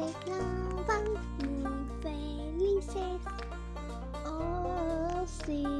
食啦，不如肥呢些，我是。